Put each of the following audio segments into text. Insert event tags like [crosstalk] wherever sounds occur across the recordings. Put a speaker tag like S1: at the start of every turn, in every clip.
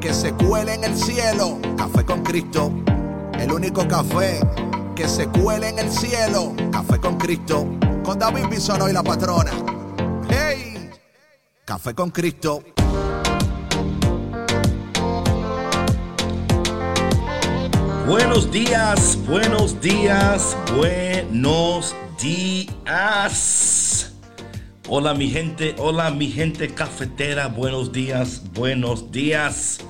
S1: que se cuele en el cielo. Café con Cristo, el único café que se cuele en el cielo. Café con Cristo, con David Bisono y la patrona. ¡Hey! Café con Cristo.
S2: Buenos días, buenos días, buenos días. Hola mi gente, hola mi gente cafetera, buenos días, buenos días.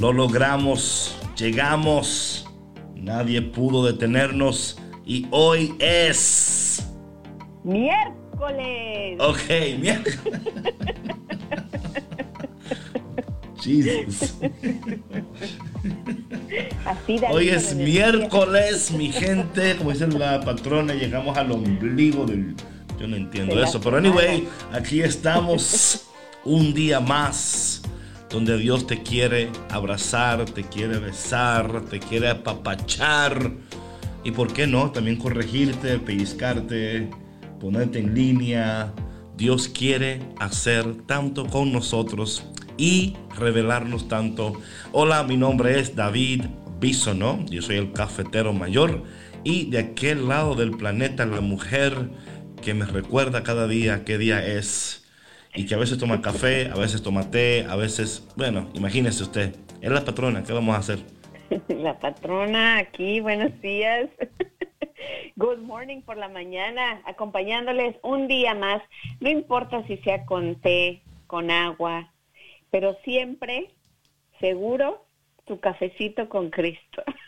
S2: Lo logramos, llegamos, nadie pudo detenernos y hoy es...
S3: Miércoles.
S2: Ok, miércoles. [laughs] Jesus.
S3: Así de
S2: Hoy es miércoles, mi gente. Como dice la patrona, llegamos al ombligo del. Yo no entiendo eso. Pero anyway, aquí estamos [laughs] un día más donde Dios te quiere abrazar, te quiere besar, te quiere apapachar. Y por qué no, también corregirte, pellizcarte, ponerte en línea. Dios quiere hacer tanto con nosotros y revelarnos tanto. Hola, mi nombre es David Bisono, yo soy el cafetero mayor y de aquel lado del planeta la mujer que me recuerda cada día qué día es y que a veces toma café, a veces toma té, a veces, bueno, imagínese usted, es la patrona, ¿qué vamos a hacer? [laughs]
S3: La patrona aquí, buenos días. [laughs] Good morning por la mañana, acompañándoles un día más. No importa si sea con té, con agua, pero siempre, seguro, tu cafecito con Cristo. [laughs]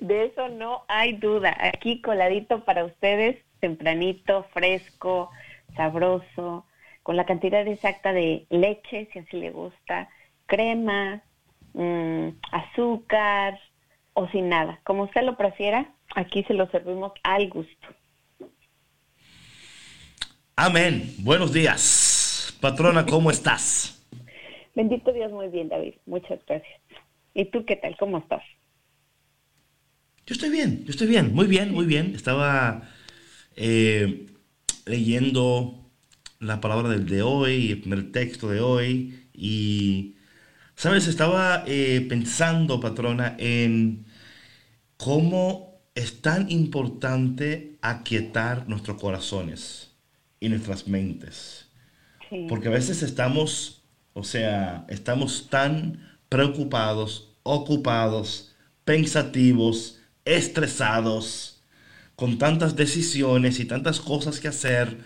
S3: De eso no hay duda. Aquí coladito para ustedes, tempranito, fresco, sabroso, con la cantidad exacta de leche, si así le gusta, crema, mm, azúcar o sin nada. Como usted lo prefiera, aquí se lo servimos al gusto.
S2: Amén. Buenos días. Patrona, ¿cómo estás?
S3: Bendito Dios, muy bien, David. Muchas gracias. ¿Y tú qué tal? ¿Cómo estás?
S2: Yo estoy bien, yo estoy bien, muy bien, muy bien. Estaba eh, leyendo la palabra del de hoy, el primer texto de hoy, y, ¿sabes? Estaba eh, pensando, patrona, en cómo es tan importante aquietar nuestros corazones y nuestras mentes.
S3: Sí.
S2: Porque a veces estamos, o sea, estamos tan preocupados, ocupados, pensativos, estresados, con tantas decisiones y tantas cosas que hacer,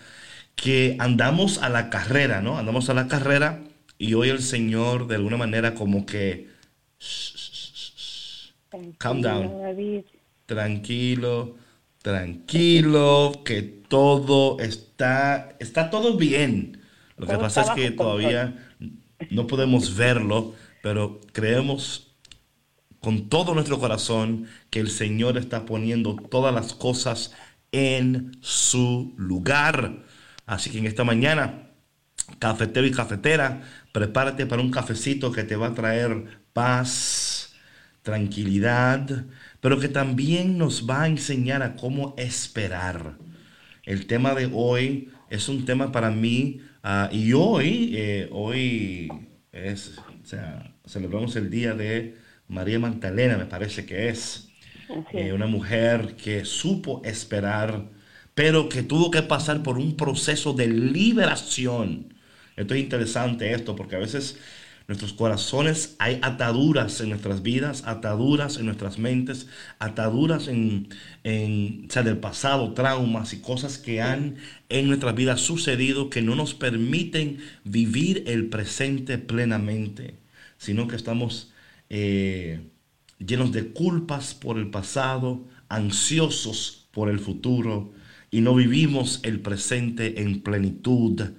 S2: que andamos a la carrera, ¿no? Andamos a la carrera y hoy el Señor de alguna manera como que... Calm down.
S3: Tranquilo, David.
S2: Tranquilo, tranquilo, que todo está, está todo bien. Lo que pasa es que todavía no podemos verlo, pero creemos con todo nuestro corazón que el Señor está poniendo todas las cosas en su lugar. Así que en esta mañana, cafetero y cafetera, prepárate para un cafecito que te va a traer paz, tranquilidad, pero que también nos va a enseñar a cómo esperar. El tema de hoy es un tema para mí ah, y hoy, eh, hoy es, o sea, celebramos el día de María Magdalena, me parece que es. Eh,
S3: es.
S2: una mujer que supo esperar, pero que tuvo que pasar por un proceso de liberación. Esto es interesante esto, porque a veces nuestros corazones hay ataduras en nuestras vidas, ataduras en nuestras mentes, ataduras en, en o sea, del pasado, traumas y cosas que han en nuestras vidas sucedido que no nos permiten vivir el presente plenamente, sino que estamos eh, llenos de culpas por el pasado, ansiosos por el futuro y no vivimos el presente en plenitud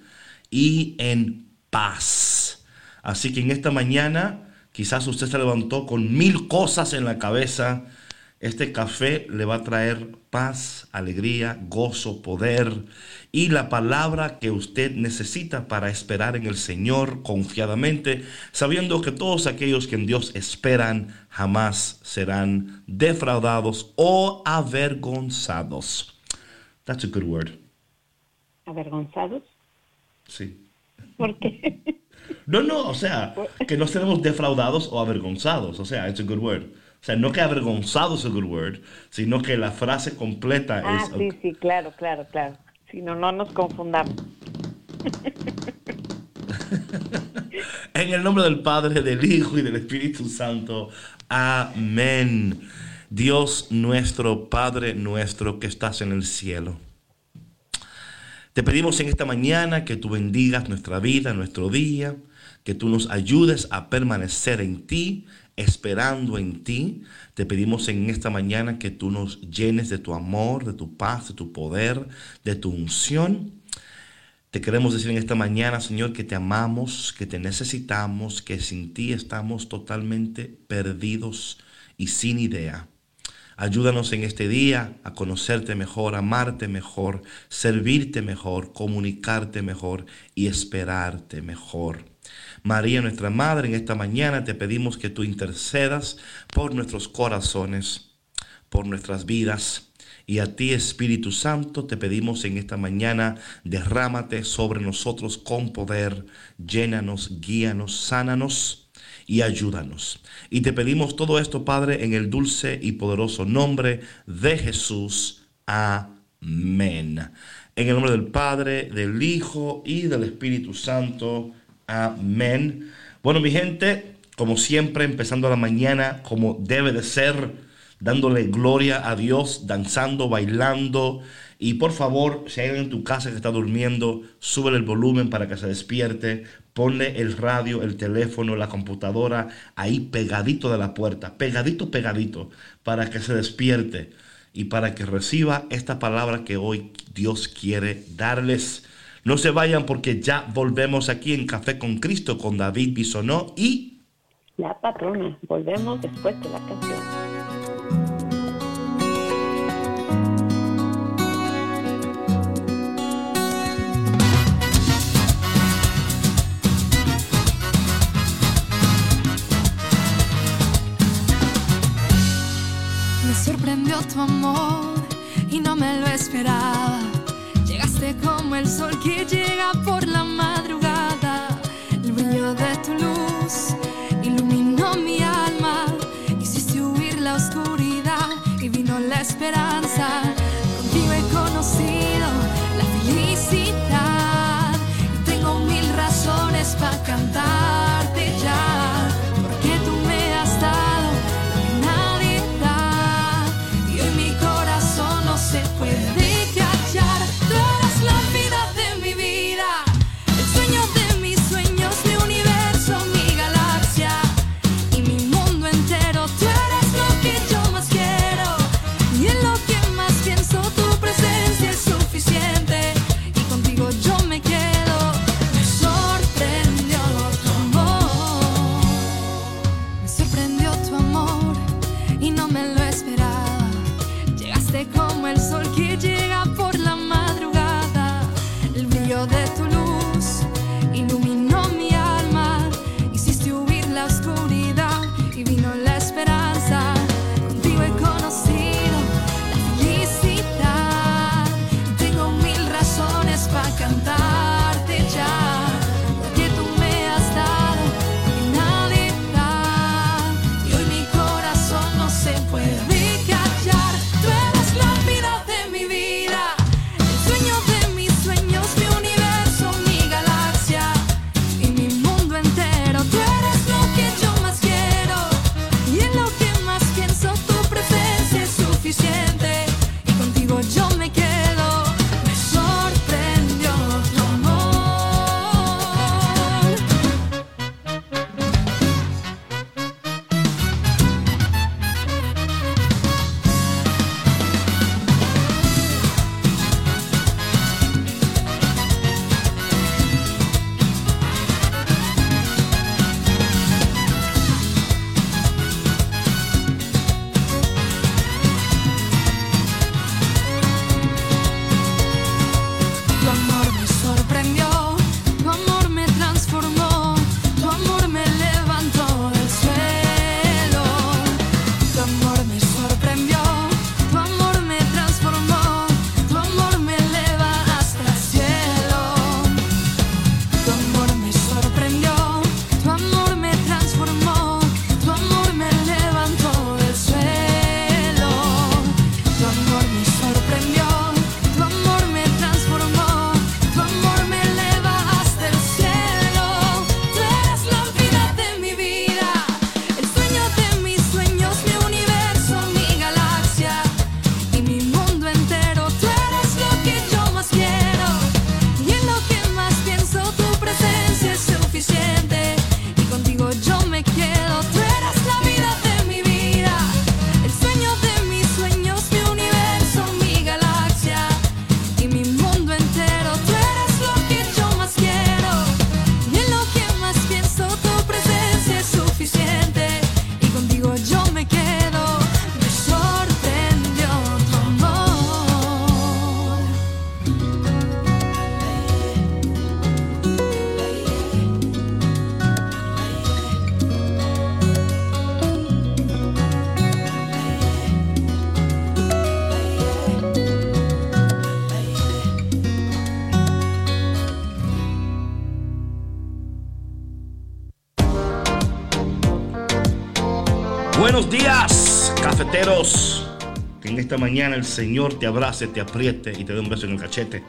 S2: y en paz. Así que en esta mañana Quizás usted se levantó con mil cosas en la cabeza. Este café le va a traer paz, alegría, gozo, poder y la palabra que usted necesita para esperar en el Señor confiadamente, sabiendo que todos aquellos que en Dios esperan jamás serán defraudados o avergonzados. That's a good word.
S3: ¿Avergonzados?
S2: Sí.
S3: ¿Por qué? [laughs]
S2: No, no, o sea, que no seremos defraudados o avergonzados. O sea, it's a good word. O sea, no que avergonzado es a good word, sino que la frase completa
S3: ah,
S2: es...
S3: sí, sí, claro, claro, claro. Si no, no nos confundamos. [laughs]
S2: en el nombre del Padre, del Hijo y del Espíritu Santo. Amén. Dios nuestro, Padre nuestro que estás en el cielo. Te pedimos en esta mañana que tú bendigas nuestra vida, nuestro día, que tú nos ayudes a permanecer en ti, esperando en ti. Te pedimos en esta mañana que tú nos llenes de tu amor, de tu paz, de tu poder, de tu unción. Te queremos decir en esta mañana, Señor, que te amamos, que te necesitamos, que sin ti estamos totalmente perdidos y sin idea. Ayúdanos en este día a conocerte mejor, amarte mejor, servirte mejor, comunicarte mejor y esperarte mejor. María, nuestra Madre, en esta mañana te pedimos que tú intercedas por nuestros corazones, por nuestras vidas. Y a ti, Espíritu Santo, te pedimos en esta mañana, derrámate sobre nosotros con poder, llénanos, guíanos, sánanos y ayúdanos. Y te pedimos todo esto, Padre, en el dulce y poderoso nombre de Jesús. Amén. En el nombre del Padre, del Hijo y del Espíritu Santo. Amén. Bueno, mi gente, como siempre, empezando la mañana como debe de ser, dándole gloria a Dios, danzando, bailando. Y por favor, si hay alguien en tu casa que está durmiendo, sube el volumen para que se despierte. Ponle el radio, el teléfono, la computadora ahí pegadito de la puerta, pegadito, pegadito, para que se despierte y para que reciba esta palabra que hoy Dios quiere darles. No se vayan porque ya volvemos aquí en Café con Cristo con David Bisonó y...
S3: La patrona. Volvemos después de la canción.
S4: Como el sol que llega por la madrugada. El brillo de tu luz iluminó mi alma. Hiciste huir la oscuridad y vino la esperanza.
S2: Mañana el Señor te abrace, te apriete y te dé un beso en el cachete.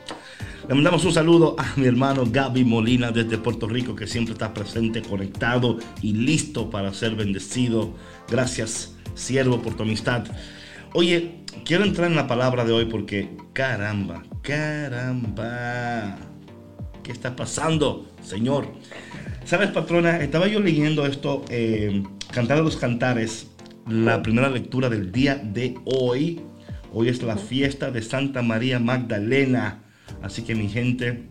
S2: Le mandamos un saludo a mi hermano Gaby Molina desde Puerto Rico, que siempre está presente, conectado y listo para ser bendecido. Gracias, siervo, por tu amistad. Oye, quiero entrar en la palabra de hoy porque caramba, caramba. ¿Qué está pasando, Señor? ¿Sabes, patrona? Estaba yo leyendo esto, eh, Cantar de los Cantares, la primera lectura del día de hoy. Hoy es la fiesta de Santa María Magdalena. Así que mi gente,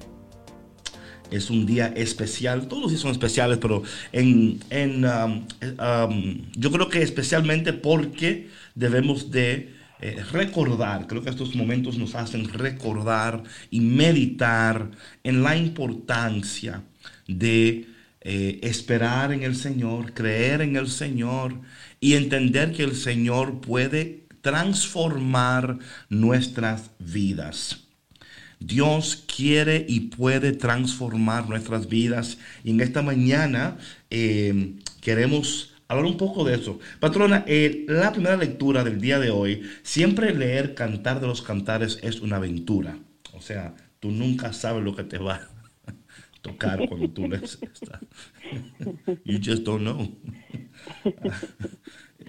S2: es un día especial. Todos días son especiales, pero en, um, um, yo creo que especialmente porque debemos de eh, recordar, creo que estos momentos nos hacen recordar y meditar en la importancia de eh, esperar en el Señor, creer en el Señor y entender que el Señor puede transformar nuestras vidas. Dios quiere y puede transformar nuestras vidas y en esta mañana eh, queremos hablar un poco de eso. Patrona, eh, la primera lectura del día de hoy, siempre leer Cantar de los Cantares es una aventura. O sea, tú nunca sabes lo que te va tocar cuando tú lees esta. [laughs] You just don't know.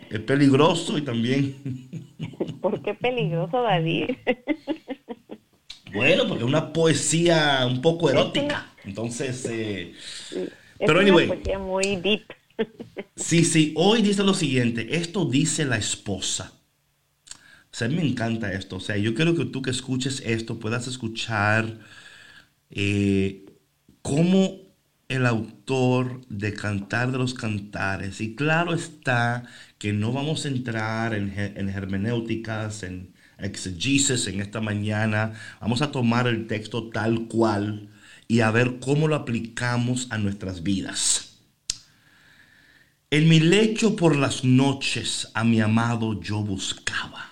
S2: Es peligroso y también. [laughs]
S3: ¿Por qué peligroso, David?
S2: Bueno, porque es una poesía un poco erótica. Entonces, eh,
S3: es pero una poesía muy deep. [laughs]
S2: Sí, sí, hoy dice lo siguiente, esto dice la esposa. O sea, me encanta esto. O sea, yo quiero que tú que escuches esto puedas escuchar eh, cómo el autor de Cantar de los Cantares, y claro está que no vamos a entrar en, en hermenéuticas, en exegesis en esta mañana, vamos a tomar el texto tal cual y a ver cómo lo aplicamos a nuestras vidas. En mi lecho por las noches a mi amado yo buscaba.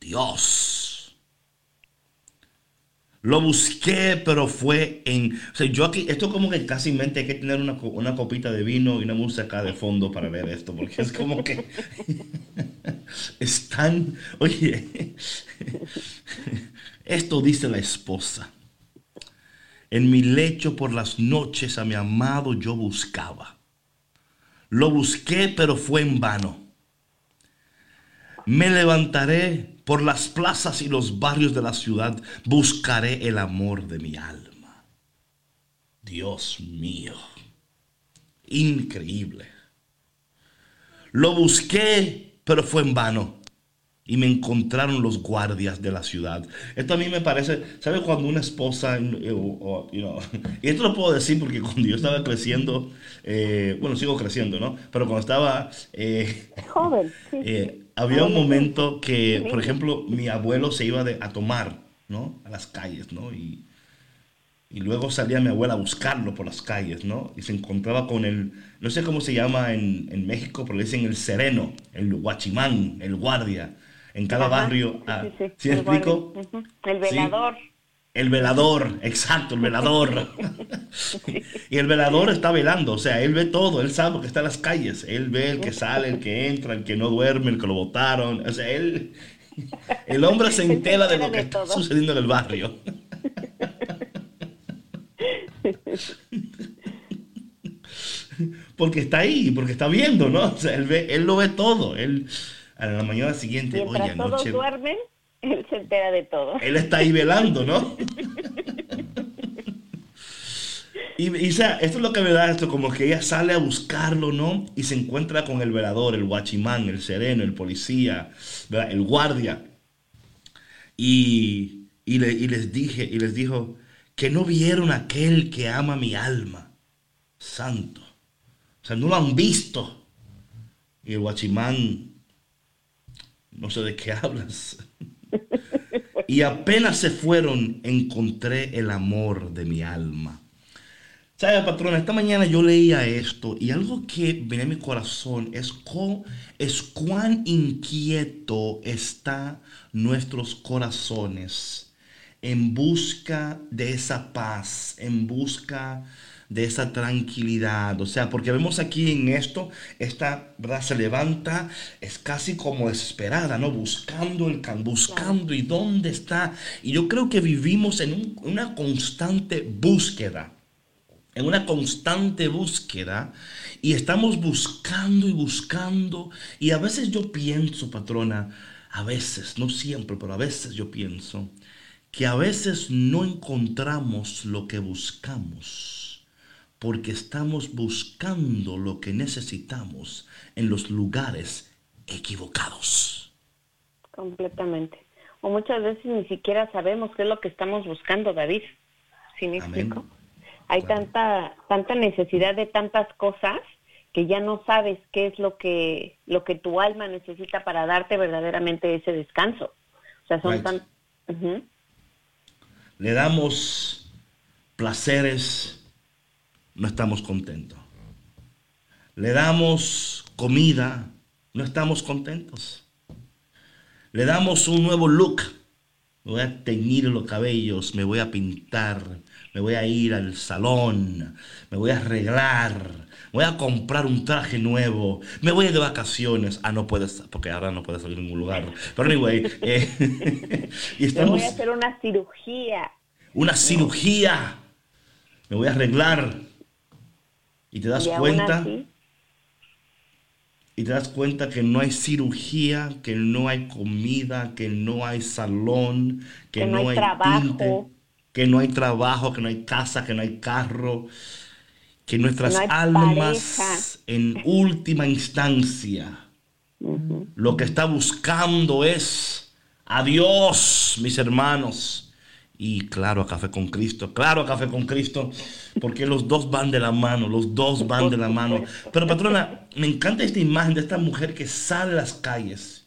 S2: Dios lo busqué, pero fue en... O sea, yo aquí, esto como que casi mente hay que tener una, una copita de vino y una música de fondo para ver esto, porque es como que... [laughs] Están... Oye, [laughs] esto dice la esposa. En mi lecho por las noches a mi amado yo buscaba. Lo busqué, pero fue en vano. Me levantaré por las plazas y los barrios de la ciudad buscaré el amor de mi alma. Dios mío, increíble. Lo busqué, pero fue en vano. Y me encontraron los guardias de la ciudad. Esto a mí me parece, ¿sabe cuando una esposa, eh, [laughs] y esto lo puedo decir porque cuando yo estaba creciendo, eh, bueno, sigo creciendo, ¿no? Pero cuando estaba...
S3: Eh, Joven. [laughs]
S2: había un momento que, por ejemplo, mi abuelo se iba a tomar, ¿no? A las calles, ¿no? Y, y luego salía mi abuela a buscarlo por las calles, ¿no? Y se encontraba con el, no sé cómo se llama en, en México, pero le dicen el sereno, el guachimán, el guardia. En cada barrio. Ah, sí, me explico?
S3: El velador.
S2: El velador, exacto, el velador. y el velador está velando, o sea, él ve todo, él sabe que está en las calles, él ve el que sale, el que entra, el que no duerme, el que lo votaron, o sea, él, el hombre se entera de lo que está sucediendo en el barrio. porque está ahí, porque está viendo, ¿no? O sea, él, ve, él lo ve todo, él a la mañana siguiente,
S3: Mientras oye, todos duermen, [laughs] él se entera de todo.
S2: Él está ahí velando, ¿no? y, sea, esto es lo que me da esto, como que ella sale a buscarlo, ¿no? Y se encuentra con el velador, el guachimán, el sereno, el policía, el guardia. Y, y, y les dije, y les dijo, que no vieron aquel que ama mi alma, santo. O sea, no lo han visto. Y el guachimán no sé de qué hablas. Y apenas se fueron, encontré el amor de mi alma. ¿Sabe, patrona? Esta mañana yo leía esto y algo que viene a mi corazón es, es cuán inquieto está nuestros corazones en busca de esa paz, en busca de esa tranquilidad. O sea, porque vemos aquí en esto, esta verdad se levanta, es casi como desesperada, ¿no? Buscando el can, buscando y dónde está. Y yo creo que vivimos en una constante búsqueda en una constante búsqueda y estamos buscando y buscando y a veces yo pienso, patrona, a veces, no siempre, pero a veces yo pienso que a veces no encontramos lo que buscamos porque estamos buscando lo que necesitamos en los lugares equivocados.
S3: Completamente. O muchas veces ni siquiera sabemos qué es lo que estamos buscando, David. ¿Sí me explico? Hay tanta, tanta necesidad de tantas cosas que ya no sabes qué es lo que, lo que tu alma necesita para darte verdaderamente ese descanso. O sea, son tan...
S2: Le damos placeres, no estamos contentos. Le damos comida, no estamos contentos. Le damos un nuevo look. Me voy a teñir los cabellos, me voy a pintar, me voy a ir al salón, me voy a arreglar, voy a comprar un traje nuevo, me voy de vacaciones. Ah, no puedes, porque ahora no puedes salir a ningún lugar. Pero anyway, [laughs]
S3: eh, [laughs] y estamos... Me voy a hacer una cirugía.
S2: Una cirugía. Me voy a arreglar. Y te das cuenta... Y te das cuenta que no hay cirugía, que no hay comida, que no hay salón, que, no, hay, trabajo. que no hay trabajo, que no hay casa, que no hay carro, que nuestras almas en última instancia lo que está buscando es a Dios, mis hermanos. Y claro, a Café con Cristo, claro, a Café con Cristo, porque los dos van de la mano, los dos van de la mano. Pero patrona, me encanta esta imagen de esta mujer que sale a las calles.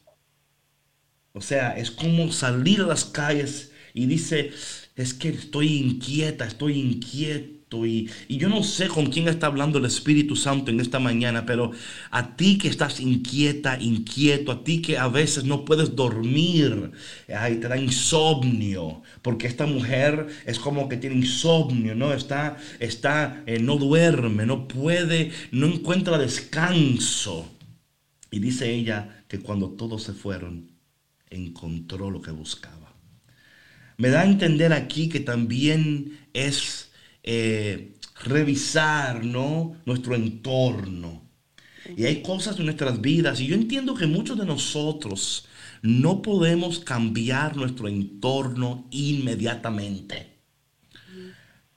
S2: O sea, es como salir a las calles y dice, es que estoy inquieta, estoy inquieto y, yo no sé con quién está hablando el Espíritu Santo en esta mañana, pero a ti que estás inquieta, inquieto, a ti que a veces no puedes dormir, ay, te da insomnio, porque esta mujer es como que tiene insomnio, ¿no? Está, está, eh, no duerme, no puede, no encuentra descanso. Y dice ella que cuando todos se fueron, encontró lo que buscaba. Me da a entender aquí que también es eh, revisar ¿no? nuestro entorno. Y hay cosas en nuestras vidas, y yo entiendo que muchos de nosotros no podemos cambiar nuestro entorno inmediatamente.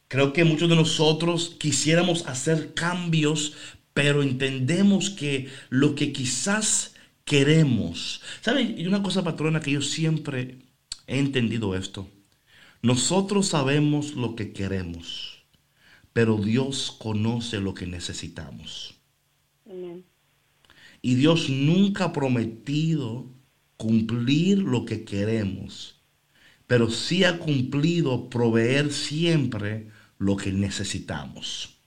S2: Creo que muchos de nosotros quisiéramos hacer cambios, pero entendemos que lo que quizás queremos, ¿saben? Y una cosa patrona que yo siempre he entendido esto. Nosotros sabemos lo que queremos pero Dios conoce lo que necesitamos. Y Dios nunca ha prometido cumplir lo que queremos, pero sí ha cumplido proveer siempre lo que necesitamos.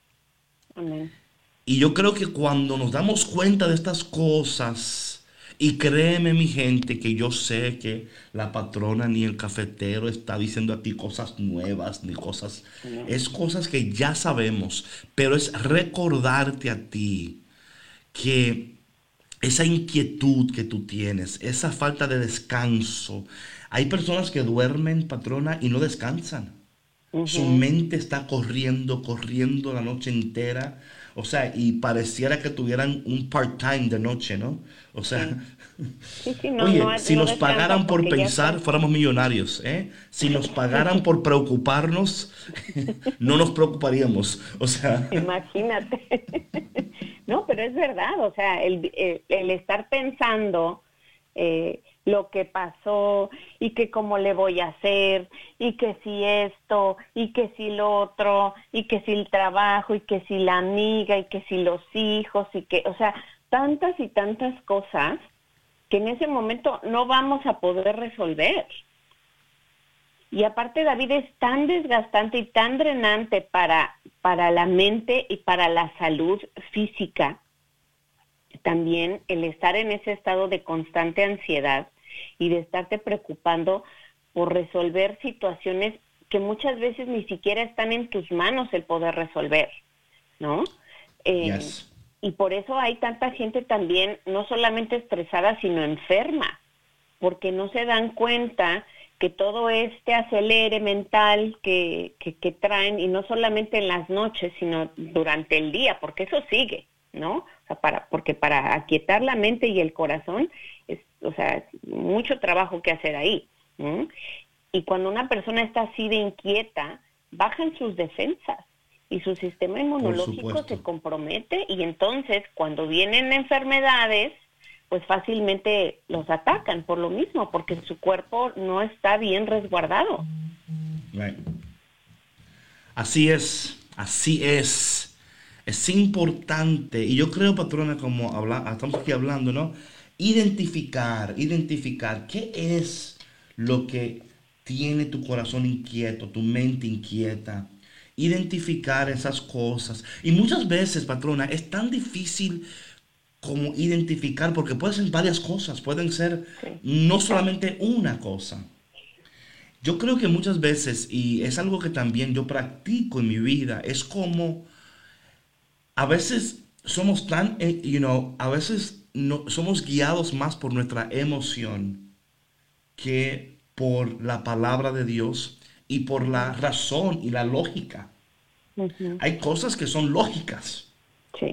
S2: Y yo creo que cuando nos damos cuenta de estas cosas, y créeme mi gente que yo sé que la patrona ni el cafetero está diciendo a ti cosas nuevas ni cosas... Es cosas que ya sabemos, pero es recordarte a ti que esa inquietud que tú tienes, esa falta de descanso. Hay personas que duermen, patrona, y no descansan. Su mente está corriendo, corriendo la noche entera o sea, y pareciera que tuvieran un part-time de noche, ¿no? O sea, [laughs] oye, si nos pagaran por pensar, fuéramos millonarios, ¿eh? Si nos [laughs] pagaran por preocuparnos, [laughs] no nos preocuparíamos. O sea.
S3: Imagínate. no, pero es verdad, o sea, el, el, estar pensando. Eh, lo que pasó y que cómo le voy a hacer y que si esto y que si lo otro y que si el trabajo y que si la amiga y que si los hijos y que, o sea, tantas y tantas cosas que en ese momento no vamos a poder resolver. Y aparte David es tan desgastante y tan drenante para, para la mente y para la salud física también el estar en ese estado de constante ansiedad y de estarte preocupando por resolver situaciones que muchas veces ni siquiera están en tus manos el poder resolver. ¿no? Eh, y por eso hay tanta gente también, no solamente estresada, sino enferma, porque no se dan cuenta que todo este acelere mental que, que, traen, y no solamente en las noches, sino durante el día, porque eso sigue, ¿no? O sea, para, porque para aquietar la mente y el corazón, es, o sea, mucho trabajo que hacer ahí. Y cuando una persona está así de inquieta, bajan sus defensas y su sistema inmunológico se compromete y entonces cuando vienen enfermedades, pues fácilmente los atacan por lo mismo, porque su cuerpo no está bien resguardado.
S2: Así es, así es. Es importante, y yo creo, patrona, como habla, estamos aquí hablando, ¿no? Identificar, identificar qué es lo que tiene tu corazón inquieto, tu mente inquieta. Identificar esas cosas. Y muchas veces, patrona, es tan difícil como identificar, porque pueden ser varias cosas, pueden ser no solamente una cosa. Yo creo que muchas veces, y es algo que también yo practico en mi vida, es como a veces somos tan, eh, you know, a veces no, somos guiados más por nuestra emoción que por la palabra de Dios y por la razón y la lógica. Hay cosas que son lógicas.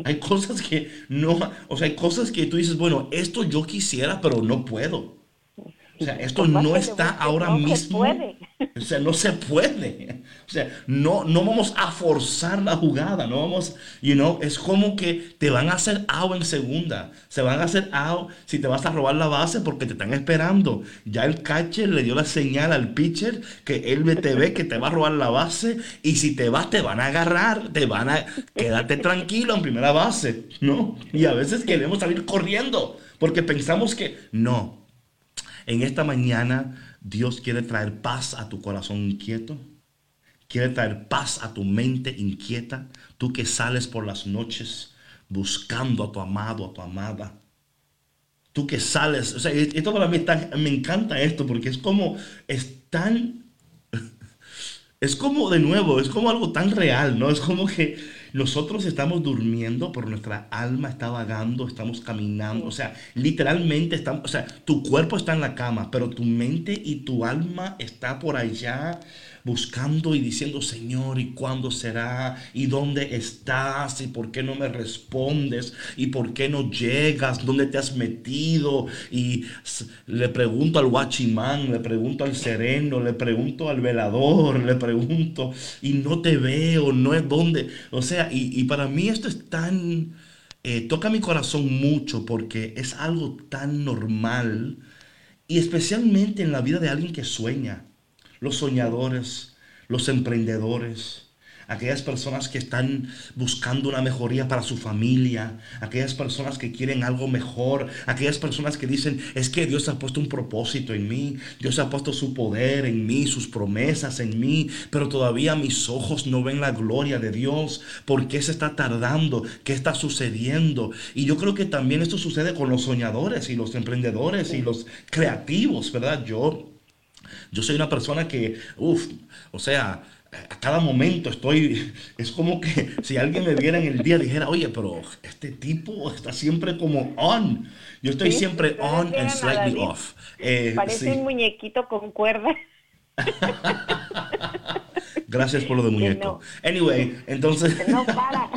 S2: Hay cosas que no, o sea, hay cosas que tú dices, bueno, esto yo quisiera, pero no puedo. O sea, esto no está ahora mismo. O sea, no se puede. O sea, no, no vamos a forzar la jugada, no vamos, you know, es como que te van a hacer out en segunda. Se van a hacer out si te vas a robar la base porque te están esperando. Ya el catcher le dio la señal al pitcher que él te ve que te va a robar la base y si te vas te van a agarrar, te van a quedarte tranquilo en primera base, ¿no? Y a veces queremos salir corriendo porque pensamos que no. En esta mañana Dios quiere traer paz a tu corazón inquieto. Quiere traer paz a tu mente inquieta. Tú que sales por las noches buscando a tu amado, a tu amada. Tú que sales, o sea, esto para mí me encanta esto porque es como, es tan, [laughs] es como de nuevo, es como algo tan real, ¿no? Es como que nosotros estamos durmiendo, pero nuestra alma está vagando, estamos caminando. O sea, literalmente estamos, o sea, tu cuerpo está en la cama, pero tu mente y tu alma está por allá buscando y diciendo, Señor, ¿y cuándo será? ¿Y dónde estás? ¿Y por qué no me respondes? ¿Y por qué no llegas? ¿Dónde te has metido? Y le pregunto al guachimán, le pregunto al sereno, le pregunto al velador, le pregunto, y no te veo, no es dónde. O sea, y, para mí esto es tan... Eh, toca mi corazón mucho porque es algo tan normal y especialmente en la vida de alguien que sueña los soñadores, los emprendedores, aquellas personas que están buscando una mejoría para su familia, aquellas personas que quieren algo mejor, aquellas personas que dicen, es que Dios ha puesto un propósito en mí, Dios ha puesto su poder en mí, sus promesas en mí, pero todavía mis ojos no ven la gloria de Dios. ¿Por qué se está tardando? ¿Qué está sucediendo? Y yo creo que también esto sucede con los soñadores y los emprendedores y los creativos, ¿verdad? Yo yo soy una persona que, uff, o sea, a cada momento estoy, es como que [laughs] si alguien me viera en el día dijera, oye, pero este tipo está siempre como on. Yo estoy siempre on and slightly off.
S3: Eh, Parece un muñequito con cuerda. [laughs]
S2: Gracias por lo de [laughs] muñeco. Anyway, entonces...
S3: No para.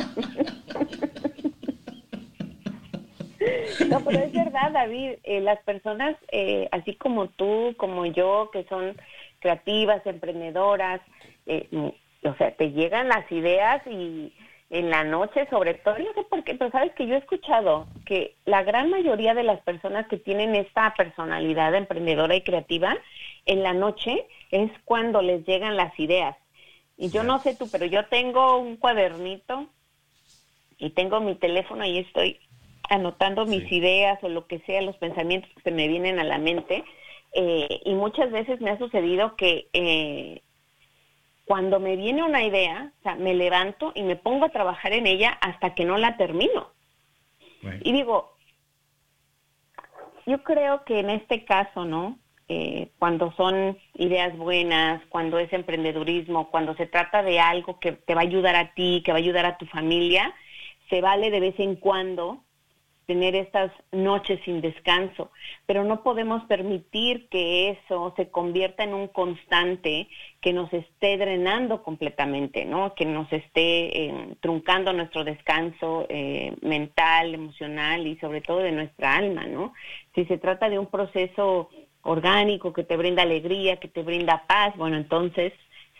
S3: [laughs] No, pero es verdad, David, eh, las personas eh, así como tú, como yo, que son creativas, emprendedoras, eh, mm, o sea, te llegan las ideas y en la noche sobre todo, no sé por qué, pero sabes que yo he escuchado que la gran mayoría de las personas que tienen esta personalidad emprendedora y creativa, en la noche es cuando les llegan las ideas. Y yo no sé tú, pero yo tengo un cuadernito y tengo mi teléfono y estoy anotando mis ideas o lo que sea, los pensamientos que se me vienen a la mente. Eh, y muchas veces me ha sucedido que eh, cuando me viene una idea, o sea, me levanto y me pongo a trabajar en ella hasta que no la termino. Y digo, yo creo que en este caso, ¿no? eh, cuando son ideas buenas, cuando es emprendedurismo, cuando se trata de algo que te va a ayudar a ti, que va a ayudar a tu familia, se vale de vez en cuando tener estas noches sin descanso, pero no podemos permitir que eso se convierta en un constante que nos esté drenando completamente, ¿no? Que nos esté eh, truncando nuestro descanso eh, mental, emocional y sobre todo de nuestra alma, ¿no? Si se trata de un proceso orgánico que te brinda alegría, que te brinda paz, bueno, entonces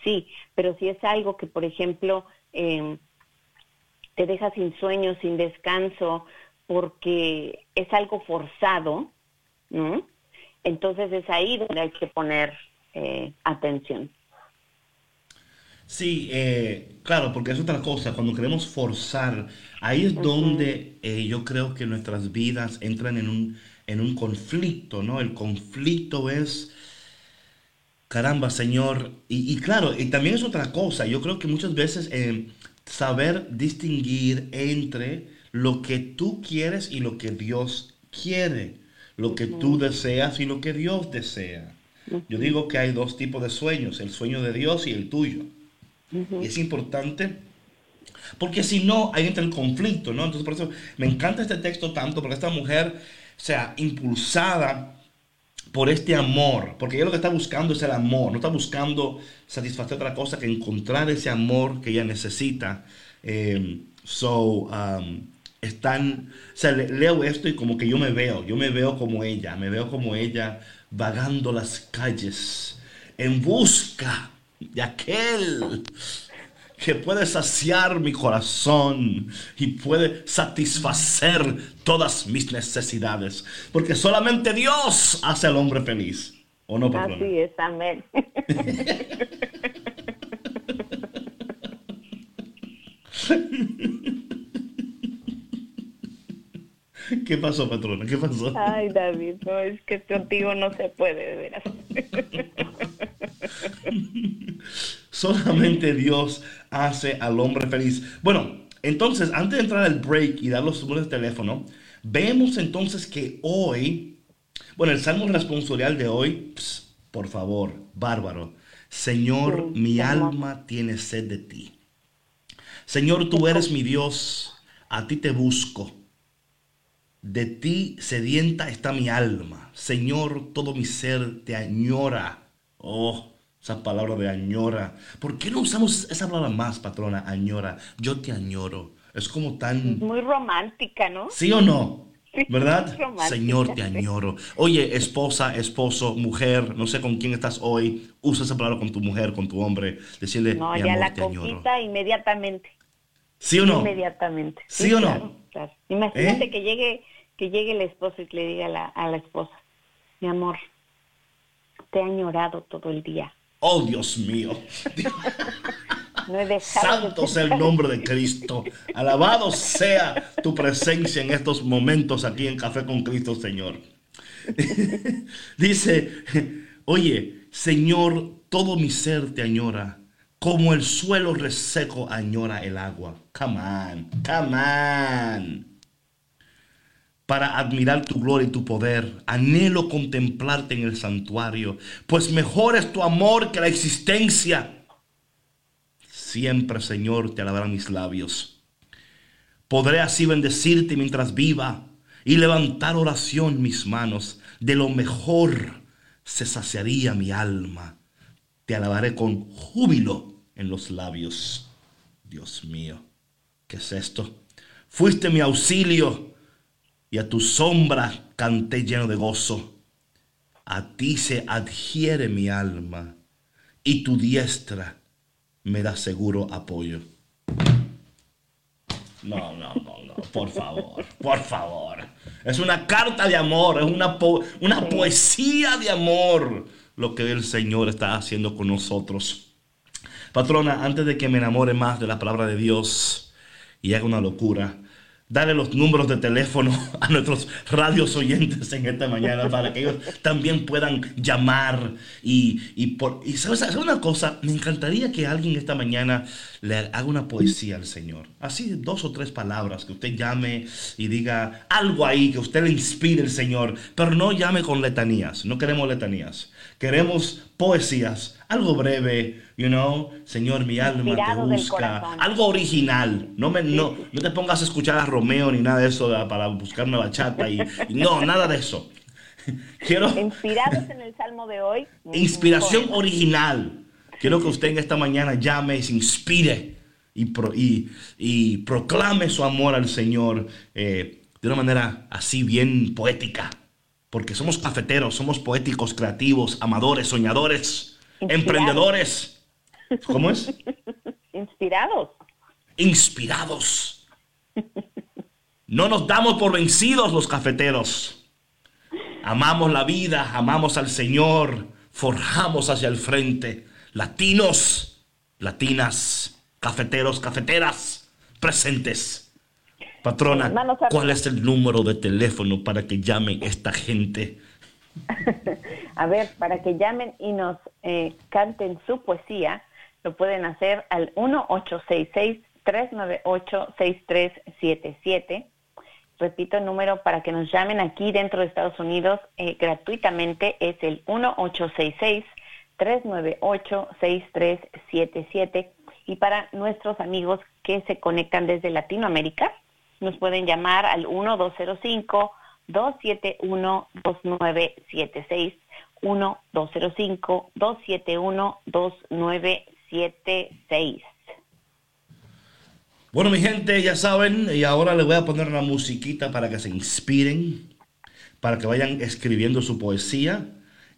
S3: sí, pero si es algo que, por ejemplo, eh, te deja sin sueño, sin descanso, porque es algo forzado, ¿no? Entonces es ahí donde hay que poner eh, atención.
S2: Sí, eh, claro, porque es otra cosa, cuando queremos forzar, ahí es donde eh, yo creo que nuestras vidas entran en un, en un conflicto, ¿no? El conflicto es, caramba, Señor, y, y claro, y también es otra cosa, yo creo que muchas veces saber distinguir entre lo que tú quieres y lo que Dios quiere, lo que tú deseas y lo que Dios desea. Yo digo que hay dos tipos de sueños, el sueño de Dios y el tuyo. Y es importante porque si no, ahí entra el conflicto, ¿no? Entonces, por eso me encanta este texto tanto, porque esta mujer, o sea, impulsada por este amor, porque ella lo que está buscando es el amor, no está buscando satisfacer otra cosa que encontrar ese amor que ella necesita. Eh, so, um, están, o sea, leo esto y como que yo me veo, yo me veo como ella, me veo como ella vagando las calles en busca de aquel que puede saciar mi corazón y puede satisfacer todas mis necesidades. Porque solamente Dios hace al hombre feliz. ¿O no,
S3: Así es, amén. [laughs] [laughs]
S2: ¿Qué pasó, patrona? ¿Qué pasó?
S3: Ay, David, no, es que contigo no se puede, de veras. [laughs]
S2: Solamente Dios hace al hombre feliz. Bueno, entonces, antes de entrar al break y dar los números de teléfono, vemos entonces que hoy, bueno, el salmo responsorial de hoy, por favor, bárbaro. Señor, mi alma tiene sed de ti. Señor, tú eres mi Dios, a ti te busco. De ti sedienta está mi alma. Señor, todo mi ser te añora. Oh, esa palabra de añora. ¿Por qué no usamos esa palabra más, patrona? Añora. Yo te añoro. Es como tan...
S3: Muy romántica, ¿no?
S2: ¿Sí o no? ¿Verdad? Señor, te añoro. Oye, esposa, esposo, mujer, no sé con quién estás hoy. Usa esa palabra con tu mujer, con tu hombre. Decirle,
S3: no, ya la conquista inmediatamente.
S2: ¿Sí o no?
S3: Inmediatamente.
S2: ¿Sí, o no?
S3: Imagínate ¿Eh? que llegue que llegue el esposo y le diga a la, a la esposa, mi amor, te he añorado todo el día.
S2: Oh, Dios mío.
S3: No he
S2: Santo sea el nombre de Cristo. Alabado sea tu presencia en estos momentos aquí en Café con Cristo, Señor. [laughs] Dice, oye, Señor, todo mi ser te añora, como el suelo reseco añora el agua. Come on, come on para admirar tu gloria y tu poder. Anhelo contemplarte en el santuario, pues mejor es tu amor que la existencia. Siempre, Señor, te alabarán mis labios. Podré así bendecirte mientras viva y levantar oración mis manos. De lo mejor se saciaría mi alma. Te alabaré con júbilo en los labios. Dios mío, ¿qué es esto? Fuiste mi auxilio y a tu sombra canté lleno de gozo. A ti se adhiere mi alma y tu diestra me da seguro apoyo. No, no, no, no, por favor, por favor. Es una carta de amor, es una, una poesía de amor lo que el Señor está haciendo con nosotros. Patrona, antes de que me enamore más de la palabra de Dios y haga una locura, Dale los números de teléfono [laughs] a nuestros radios oyentes en esta mañana para que ellos también puedan llamar. Y, y, por, y ¿sabes, una cosa? Me encantaría que alguien esta mañana le haga una poesía al Señor. Así dos o tres palabras que usted llame y diga algo ahí que usted le inspire el Señor, pero no llame con letanías, no queremos letanías. Queremos poesías, algo breve, you know, Señor, mi alma te busca, algo original. No me no, no te pongas a escuchar a Romeo ni nada de eso para buscar una bachata y, y no, [laughs] nada de eso.
S3: Quiero inspirados en el salmo de hoy.
S2: Inspiración original Quiero que usted en esta mañana llame y se inspire y, y, proclame su amor al Señor eh, de una manera así bien poética. Porque somos cafeteros, somos poéticos, creativos, amadores, soñadores, emprendedores. ¿Cómo es?
S3: Inspirados.
S2: Inspirados. No nos damos por vencidos los cafeteros. Amamos la vida, amamos al Señor, forjamos hacia el frente latinos, latinas, cafeteros, cafeteras, presentes. Patrona, ¿cuál es el número de teléfono para que llamen esta gente? [laughs]
S3: A ver, para que llamen y nos eh, canten su poesía, lo pueden hacer al 1-866-398-6377. Repito el número para que nos llamen aquí dentro de Estados Unidos eh, gratuitamente, es el 1866 398-6377. Y para nuestros amigos que se conectan desde Latinoamérica, nos pueden llamar al 1205-271-2976. 1-205-271-2976.
S2: Bueno, mi gente, ya saben, y ahora les voy a poner una musiquita para que se inspiren, para que vayan escribiendo su poesía.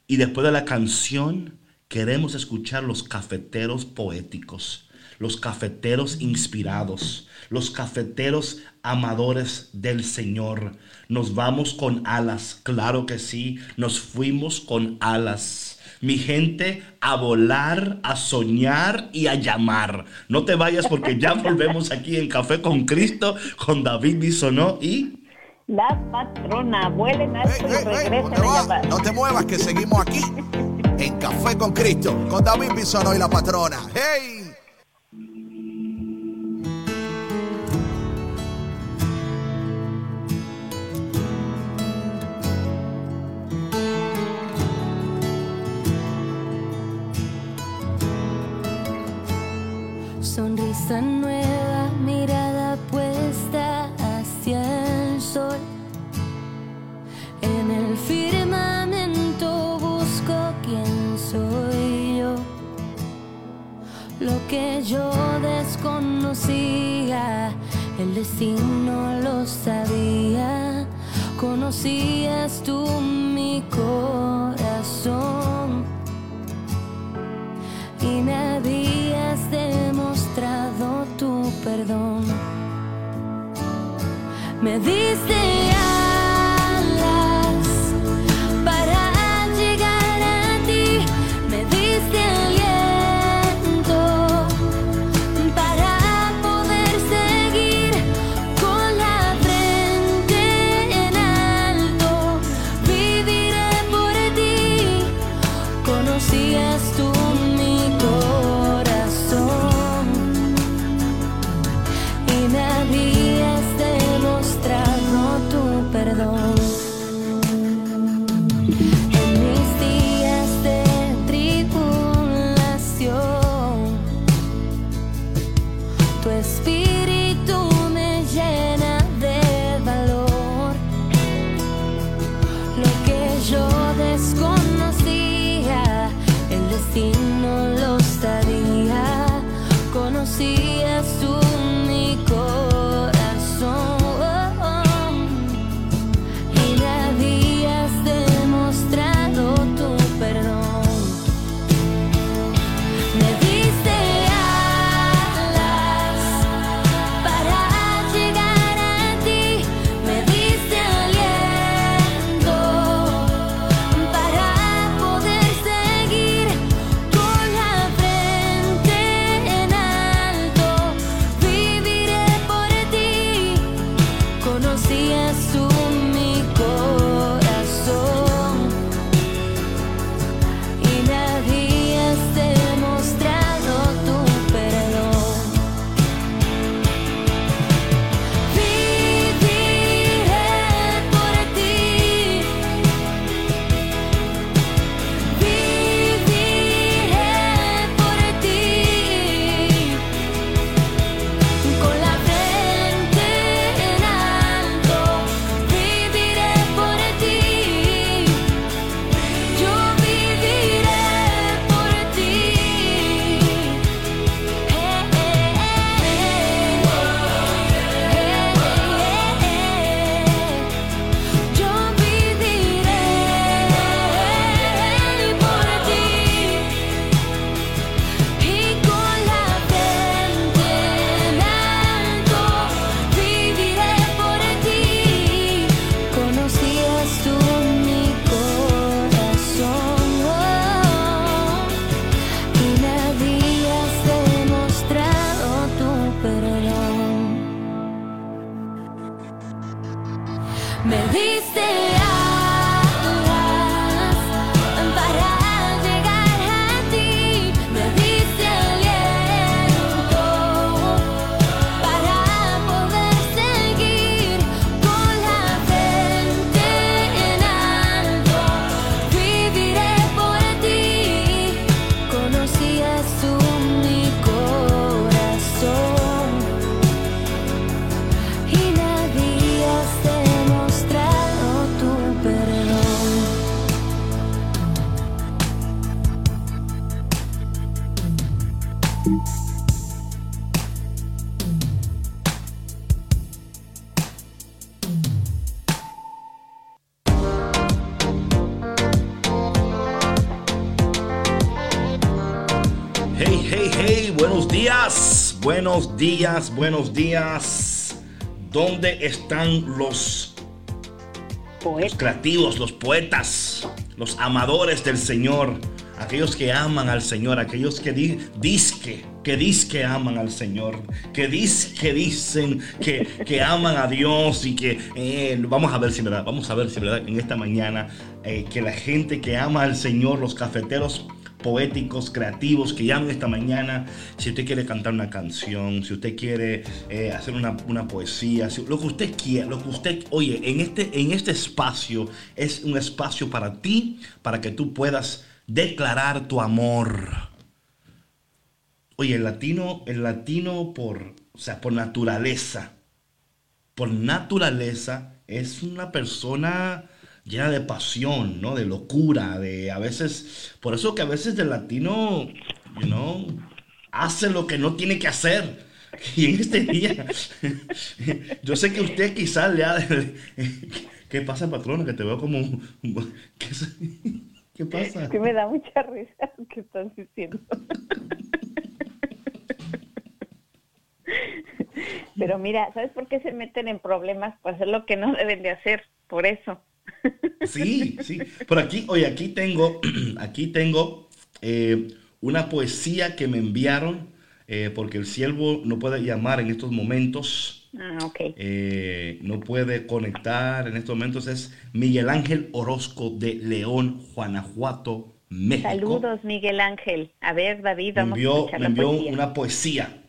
S2: Y después de la canción, Queremos escuchar los cafeteros poéticos, los cafeteros inspirados, los cafeteros amadores del Señor. Nos vamos con alas, claro que sí, nos fuimos con alas. Mi gente, a volar, a soñar y a llamar. No te vayas porque ya [laughs] volvemos aquí en Café con Cristo con David Bisonó y...
S3: La patrona, vuelen alto y regresen a llamar.
S1: No te muevas que seguimos aquí en Café con Cristo, con David Bisono y la patrona. ¡Hey!
S4: Lo que yo desconocía, el destino lo sabía. Conocías tú mi corazón y me habías demostrado tu perdón. Me diste
S2: Buenos días, buenos días. ¿Dónde están los, creativos, los poetas, los amadores del Señor? Aquellos que aman al Señor, aquellos que di, disque, que disque aman al Señor, que disque dicen que, que aman a Dios y que eh, vamos a ver si verdad, vamos a ver si verdad en esta mañana eh, que la gente que ama al Señor, los cafeteros poéticos, creativos que llamen esta mañana. Si usted quiere cantar una canción, si usted quiere eh, hacer una, poesía, lo que usted quiera, lo que usted, oye, en este, en este espacio es un espacio para ti, para que tú puedas declarar tu amor. Oye, el latino, el latino por, o sea, por naturaleza, por naturaleza es una persona llena de pasión, ¿no? De locura, de a veces, por eso que a veces el latino, you know, hace lo que no tiene que hacer. [laughs] Y en este día, [laughs] yo sé que usted quizás le ha... [laughs] ¿Qué pasa, patrona? Que te veo como... ¿Qué, ¿Qué pasa?
S3: Que me da mucha risa lo que estás diciendo. Pero mira, ¿sabes por qué se meten en problemas? Por hacer lo que no deben de hacer, por eso.
S2: Sí, sí. Por aquí, oye, aquí tengo, [clears throat] aquí tengo eh, una poesía que me enviaron eh, porque el siervo no puede llamar en estos momentos.
S3: Ah, ok.
S2: Eh, no puede conectar en estos momentos. Es Miguel Ángel Orozco de León, Guanajuato, México.
S3: Saludos, Miguel Ángel. A ver, David, vamos
S2: envió,
S3: a
S2: me envió una poesía.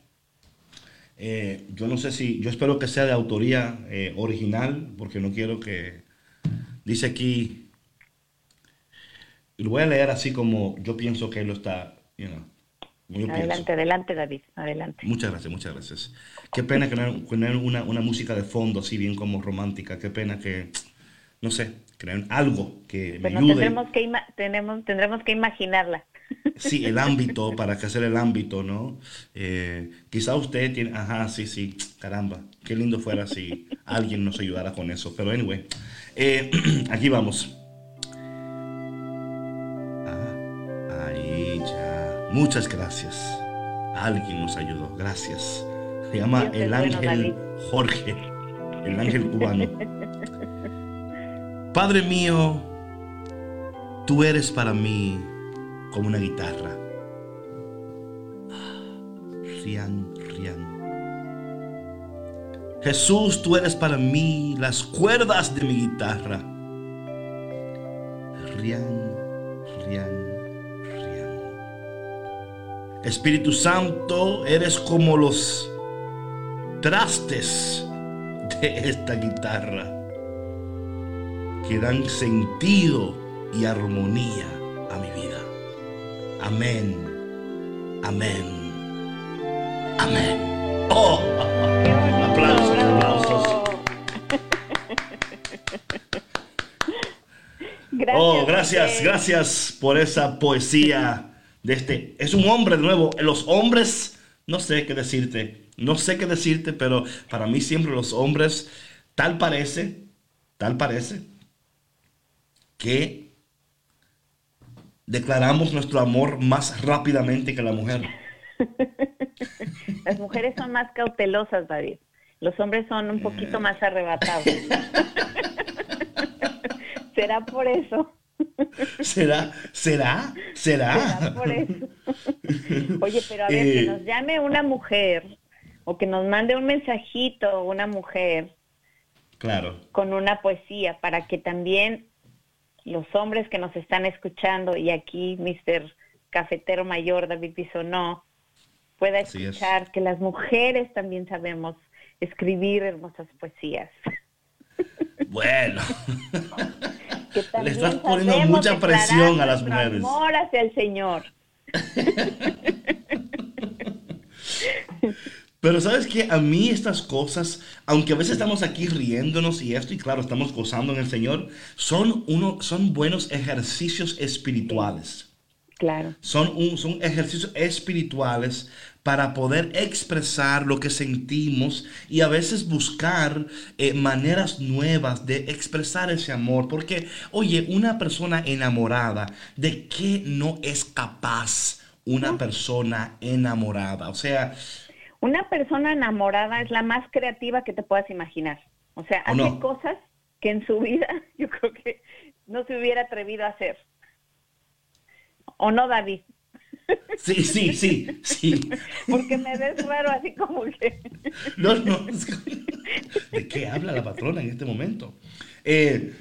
S2: yo no sé si, yo espero que sea de autoría original, porque no quiero que Dice aquí, lo voy a leer así como yo pienso que él lo está, you
S3: adelante, adelante, David, adelante.
S2: Muchas gracias, muchas gracias. Qué pena que no una, una, música de fondo así bien como romántica, qué pena que, no sé, crean algo que me ayude.
S3: Tendremos que, tenemos, tendremos que imaginarla. [laughs]
S2: Sí, el ámbito, para que hacer el ámbito, ¿no? Eh, quizá usted tiene, ajá, sí, sí, caramba, qué lindo fuera si alguien nos ayudara con eso, pero anyway. Eh, [clears throat] aquí vamos. Ah, ahí ya. Muchas gracias. Alguien nos ayudó. Gracias. Se llama el ángel Jorge. El ángel cubano. Padre mío, tú eres para mí como una guitarra. Rian, rian. Jesús, tú eres para mí las cuerdas de mi guitarra. Rian, rian, rian. Espíritu Santo, eres como los trastes de esta guitarra que dan sentido y armonía a mi vida. Amén. Amén. Amén. Oh. Gracias, oh, gracias, gracias por esa poesía de este. Es un hombre de nuevo. Los hombres, no sé qué decirte. No sé qué decirte, pero para mí siempre los hombres, tal parece, tal parece, que declaramos nuestro amor más rápidamente que la mujer.
S3: Las mujeres son más cautelosas, David. Los hombres son un poquito más arrebatados. [laughs] ¿Será por eso?
S2: ¿Será? ¿Será? ¿Será?
S3: por eso? Oye, pero a ver, que eh, nos llame una mujer o que nos mande un mensajito una mujer
S2: Claro.
S3: Con una poesía para que también los hombres que nos están escuchando y aquí Mr. Cafetero Mayor David Bisonó pueda escuchar que las mujeres también sabemos escribir hermosas poesías.
S2: Bueno. [laughs] Le estás poniendo mucha presión a las mujeres.
S3: Amor hacia el Señor. [laughs]
S2: Pero sabes que a mí estas cosas, aunque a veces estamos aquí riéndonos y esto, y claro, estamos gozando en el Señor, son, uno, son buenos ejercicios espirituales.
S3: Claro.
S2: Son, un, son ejercicios espirituales para poder expresar lo que sentimos y a veces buscar eh, maneras nuevas de expresar ese amor. Porque, oye, una persona enamorada, ¿de qué no es capaz una persona enamorada? O sea...
S3: Una persona enamorada es la más creativa que te puedas imaginar. O sea, hace cosas que en su [laughs] vida yo creo que no se hubiera atrevido a hacer. ¿O no, David?
S2: Sí, sí, sí, sí.
S3: Porque me ves raro así como que...
S2: No, no. ¿De qué habla la patrona en este momento? Eh,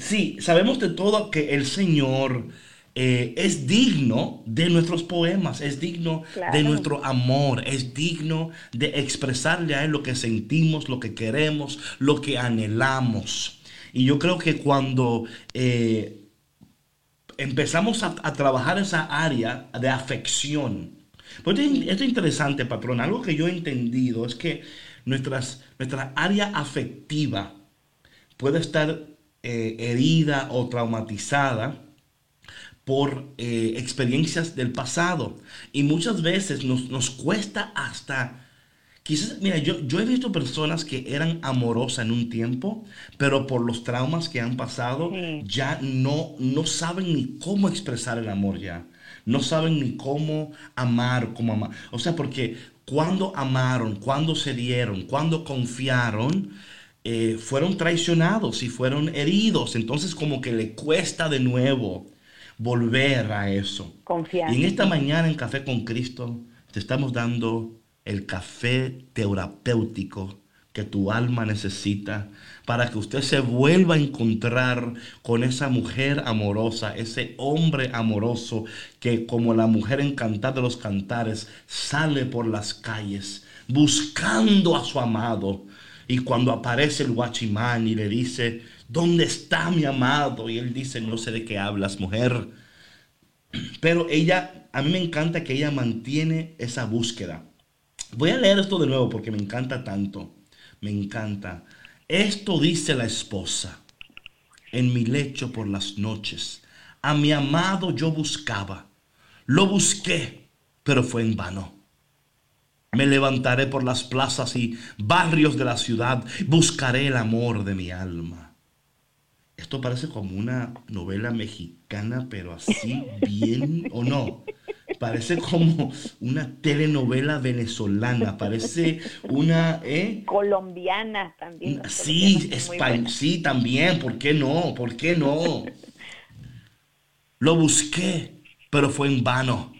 S2: sí, sabemos de todo que el Señor eh, es digno de nuestros poemas, es digno de nuestro amor, es digno de expresarle a Él lo que sentimos, lo que queremos, lo que anhelamos. Y yo creo que cuando... Eh, empezamos a, trabajar esa área de afección. Esto, es interesante, patrón. Algo que yo he entendido es que nuestras, nuestra área afectiva puede estar eh, herida o traumatizada por eh, experiencias del pasado. Y muchas veces nos, nos cuesta hasta Quizás, mira, yo, yo he visto personas que eran amorosas en un tiempo, pero por los traumas que han pasado, ya no, no saben ni cómo expresar el amor ya. No saben ni cómo amar, cómo amar. O sea, porque cuando amaron, cuando se dieron, cuando confiaron, eh, fueron traicionados y fueron heridos. Entonces como que le cuesta de nuevo volver a eso.
S3: Confiar.
S2: Y en esta mañana en Café con Cristo te estamos dando el café terapéutico que tu alma necesita para que usted se vuelva a encontrar con esa mujer amorosa, ese hombre amoroso que como la mujer encantada de los cantares sale por las calles buscando a su amado. Y cuando aparece el guachimán y le dice, ¿dónde está mi amado? Y él dice, no sé de qué hablas, mujer. Pero ella, a mí me encanta que ella mantiene esa búsqueda. Voy a leer esto de nuevo porque me encanta tanto. Me encanta. Esto dice la esposa. En mi lecho por las noches. A mi amado yo buscaba. Lo busqué, pero fue en vano. Me levantaré por las plazas y barrios de la ciudad. Buscaré el amor de mi alma. Esto parece como una novela mexicana, pero así bien o no. Parece como una telenovela venezolana, parece una... ¿eh?
S3: Colombiana también.
S2: Sí, sí, también, ¿por qué no? ¿Por qué no? Lo busqué, pero fue en vano.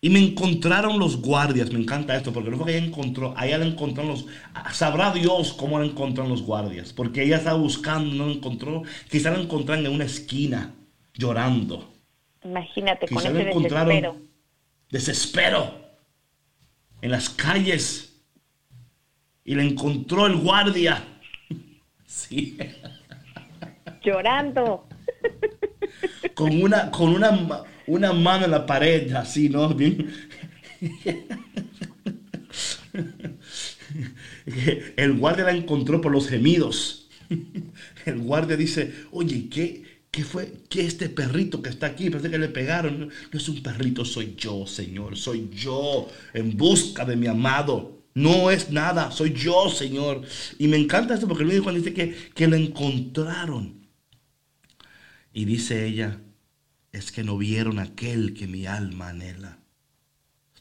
S2: Y me encontraron los guardias, me encanta esto, porque no fue que ella encontró, a ella la encontraron los, sabrá Dios cómo la encontraron los guardias, porque ella estaba buscando, no la encontró, quizá la encontraron en una esquina, llorando.
S3: Imagínate, con ese desespero.
S2: Desespero. En las calles. Y le encontró el guardia. [laughs] Sí.
S3: Llorando.
S2: Con una, con una, una mano en la pared, así, ¿no? [laughs] El guardia la encontró por los gemidos. El guardia dice, oye, ¿qué, ¿Qué fue? ¿Qué este perrito que está aquí? Parece que le pegaron. No, es un perrito, soy yo, Señor. Soy yo en busca de mi amado. No es nada, soy yo, Señor. Y me encanta esto porque el cuando dice que, que lo encontraron. Y dice ella, es que no vieron aquel que mi alma anhela.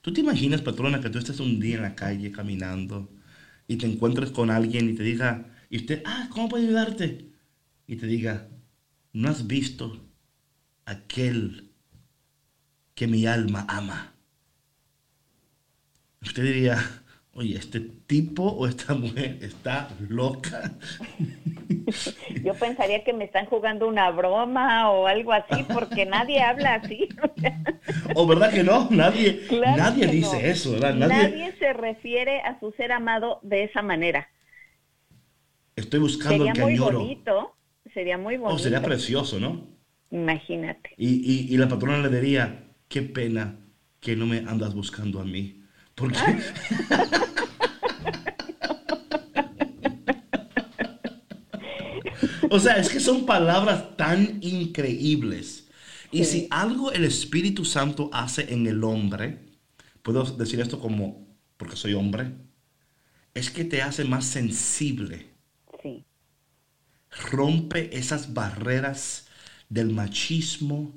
S2: ¿Tú te imaginas, patrona, que tú estés un día en la calle caminando y te encuentres con alguien y te diga, y usted, ah, ¿cómo puedo ayudarte? Y te diga, ¿No has visto aquel que mi alma ama? Usted diría, oye, este tipo o esta mujer está loca.
S3: Yo pensaría que me están jugando una broma o algo así, porque nadie habla así.
S2: o verdad que no, nadie, nadie dice eso, ¿verdad?
S3: Nadie... se refiere a su ser amado de esa manera.
S2: Estoy buscando
S3: sería muy bonito, sería muy bonito.
S2: O sería precioso, ¿no?
S3: Imagínate.
S2: Y, y la patrona le diría, qué pena que no me andas buscando a mí. Porque... [laughs] o sea, es que son palabras tan increíbles. Y si algo el Espíritu Santo hace en el hombre, puedo decir esto como, porque soy hombre, es que te hace más sensible.
S3: Sí.
S2: Rompe esas barreras del machismo,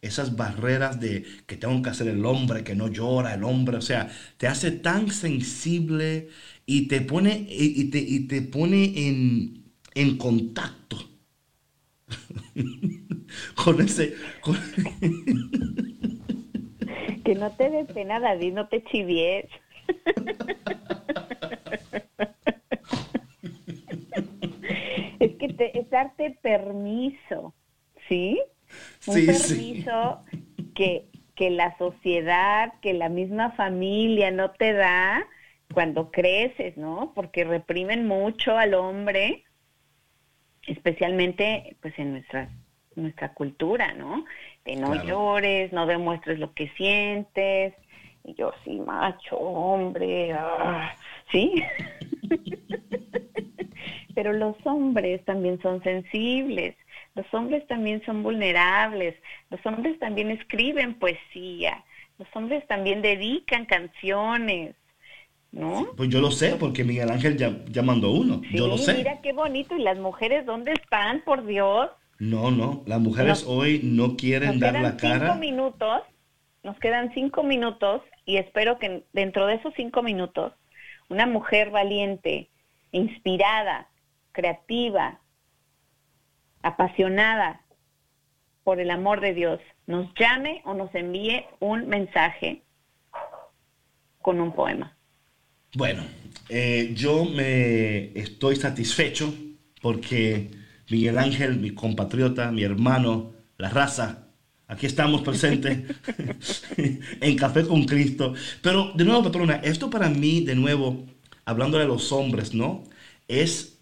S2: esas barreras de que tengo que hacer el hombre, que no llora el hombre, o sea, te hace tan sensible y te pone, y te, y te pone en, en contacto [laughs] con ese...
S3: que no te dé pena, David, no te chivies. [laughs] es que te, es darte permiso, ¿sí? un permiso que, que la sociedad, que la misma familia no te da cuando creces, ¿no? Porque reprimen mucho al hombre, especialmente pues en nuestra, nuestra cultura, ¿no? De no llores, no demuestres lo que sientes, y yo sí, macho, hombre, ah, ¿sí? [laughs] Pero los hombres también son sensibles, los hombres también son vulnerables, los hombres también escriben poesía, los hombres también dedican canciones, ¿no?
S2: Pues yo lo sé, porque Miguel Ángel ya, mandó uno, yo lo sé.
S3: Mira qué bonito, ¿y las mujeres dónde están, por Dios?
S2: No, no, las mujeres hoy no quieren dar la cara.
S3: Cinco minutos, nos quedan cinco minutos y espero que dentro de esos cinco minutos una mujer valiente, inspirada, creativa, apasionada por el amor de Dios, nos llame o nos envíe un mensaje con un poema.
S2: Bueno, eh, yo me estoy satisfecho porque Miguel Ángel, mi compatriota, mi hermano, la raza, aquí estamos presentes [laughs] en Café con Cristo. Pero de nuevo, patrona, esto para mí, de nuevo, hablando de los hombres, ¿no? Es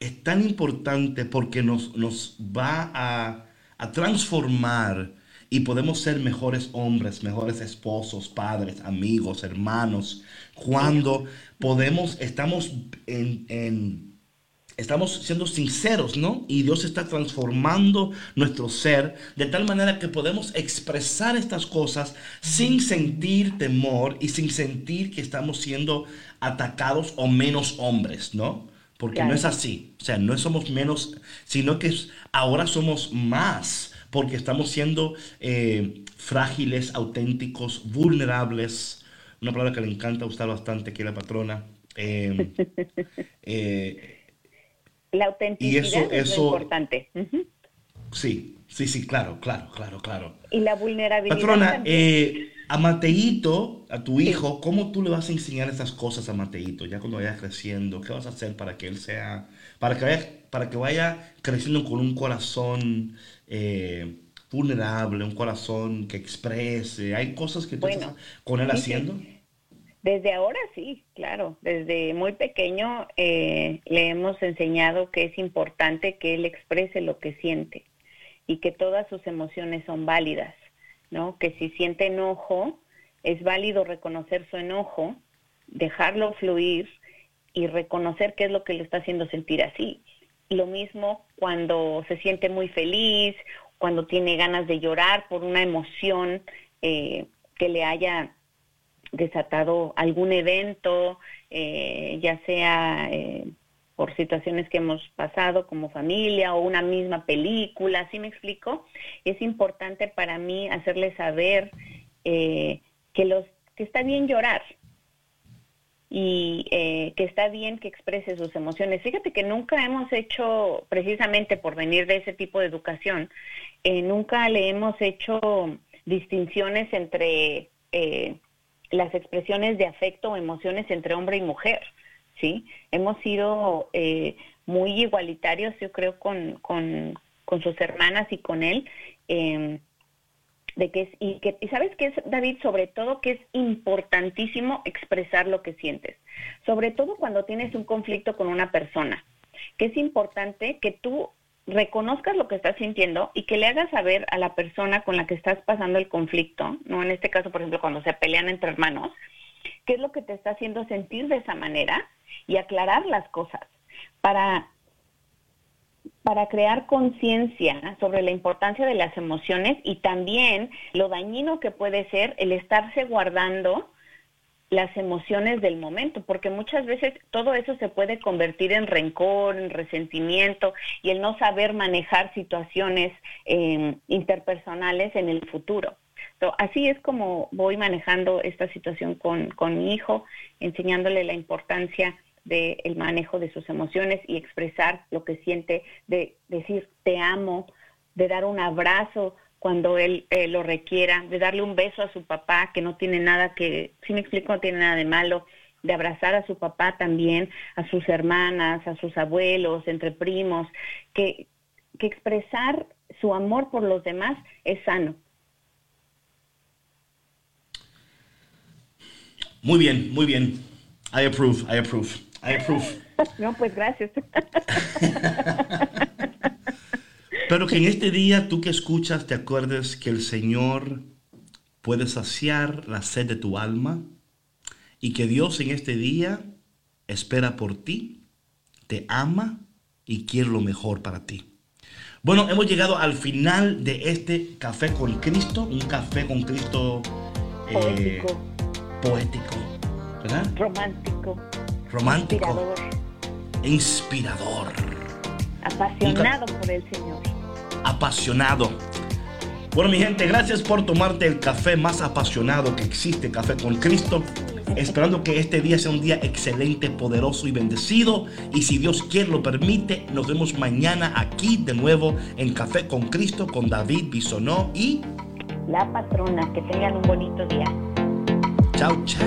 S2: es tan importante porque nos, nos va a, transformar y podemos ser mejores hombres, mejores esposos, padres, amigos, hermanos, cuando podemos, estamos en, estamos siendo sinceros, ¿no? Y Dios está transformando nuestro ser de tal manera que podemos expresar estas cosas sin sentir temor y sin sentir que estamos siendo atacados o menos hombres, ¿no? Porque no es así. O sea, no somos menos, sino que ahora somos más, porque estamos siendo eh, frágiles, auténticos, vulnerables. Una palabra que le encanta usar bastante, que la patrona. Em, [laughs]
S3: eh, la autenticidad es importante.
S2: Sí, sí, sí, claro, claro, claro, claro.
S3: Y la vulnerabilidad.
S2: Patrona, eh, a Mateito, a tu hijo, ¿cómo tú le vas a enseñar esas cosas a Mateito ya cuando vaya creciendo? ¿Qué vas a hacer para que él sea, para que vaya, para que vaya creciendo con un corazón eh, vulnerable, un corazón que exprese? ¿Hay cosas que tú estás con él haciendo?
S3: Desde ahora sí, claro. Desde muy pequeño eh, le hemos enseñado que es importante que él exprese lo que siente y que todas sus emociones son válidas ¿no? Que si siente enojo, es válido reconocer su enojo, dejarlo fluir y reconocer qué es lo que le está haciendo sentir así. Lo mismo cuando se siente muy feliz, cuando tiene ganas de llorar por una emoción eh, que le haya desatado algún evento, eh, ya sea eh, por situaciones que hemos pasado como familia o una misma película, ¿sí me explico? Es importante para mí hacerle saber eh, que, los, que está bien llorar y eh, que está bien que exprese sus emociones. Fíjate que nunca hemos hecho, precisamente por venir de ese tipo de educación, eh, nunca le hemos hecho distinciones entre las expresiones de afecto o emociones entre hombre y mujer, ¿sí? Hemos sido eh, muy igualitarios, yo creo, con, con, sus hermanas y con él. Em, de que es, y, que, y sabes que es, David, sobre todo que es importantísimo expresar lo que sientes, sobre todo cuando tienes un conflicto con una persona, que es importante que tú reconozcas lo que estás sintiendo y que le hagas saber a la persona con la que estás pasando el conflicto, no en este caso, por ejemplo, cuando se pelean entre hermanos, qué es lo que te está haciendo sentir de esa manera y aclarar las cosas para para crear conciencia sobre la importancia de las emociones y también lo dañino que puede ser el estarse guardando las emociones del momento, porque muchas veces todo eso se puede convertir en rencor, en resentimiento y el no saber manejar situaciones em, interpersonales en el futuro. Así es como voy manejando esta situación con, con mi hijo, enseñándole la importancia del manejo de sus emociones y expresar lo que siente, de decir te amo, de dar un abrazo cuando él eh, lo requiera, de darle un beso a su papá, que no tiene nada que, si me explico, no tiene nada de malo, de abrazar a su papá también, a sus hermanas, a sus abuelos, entre primos, que, que expresar su amor por los demás es sano.
S2: Muy bien, muy bien. I approve, I approve, I approve. [laughs]
S3: no, pues gracias. [laughs]
S2: Pero que en este día tú que escuchas te acuerdes que el Señor puede saciar la sed de tu alma y que Dios en este día espera por ti, te ama y quiere lo mejor para ti. Bueno, hemos llegado al final de este café con Cristo, un café con Cristo
S3: eh,
S2: poético, poético, ¿verdad?
S3: Romántico.
S2: Romántico. Inspirador. inspirador.
S3: Apasionado por el Señor
S2: apasionado. Bueno, mi gente, gracias por tomarte el café más apasionado que existe, Café con Cristo. Esperando que este día sea un día excelente, poderoso y bendecido. Y si Dios quiere lo permite, nos vemos mañana aquí de nuevo en Café con Cristo con David Bisonó y
S3: la patrona. Que tengan un bonito día.
S2: 到家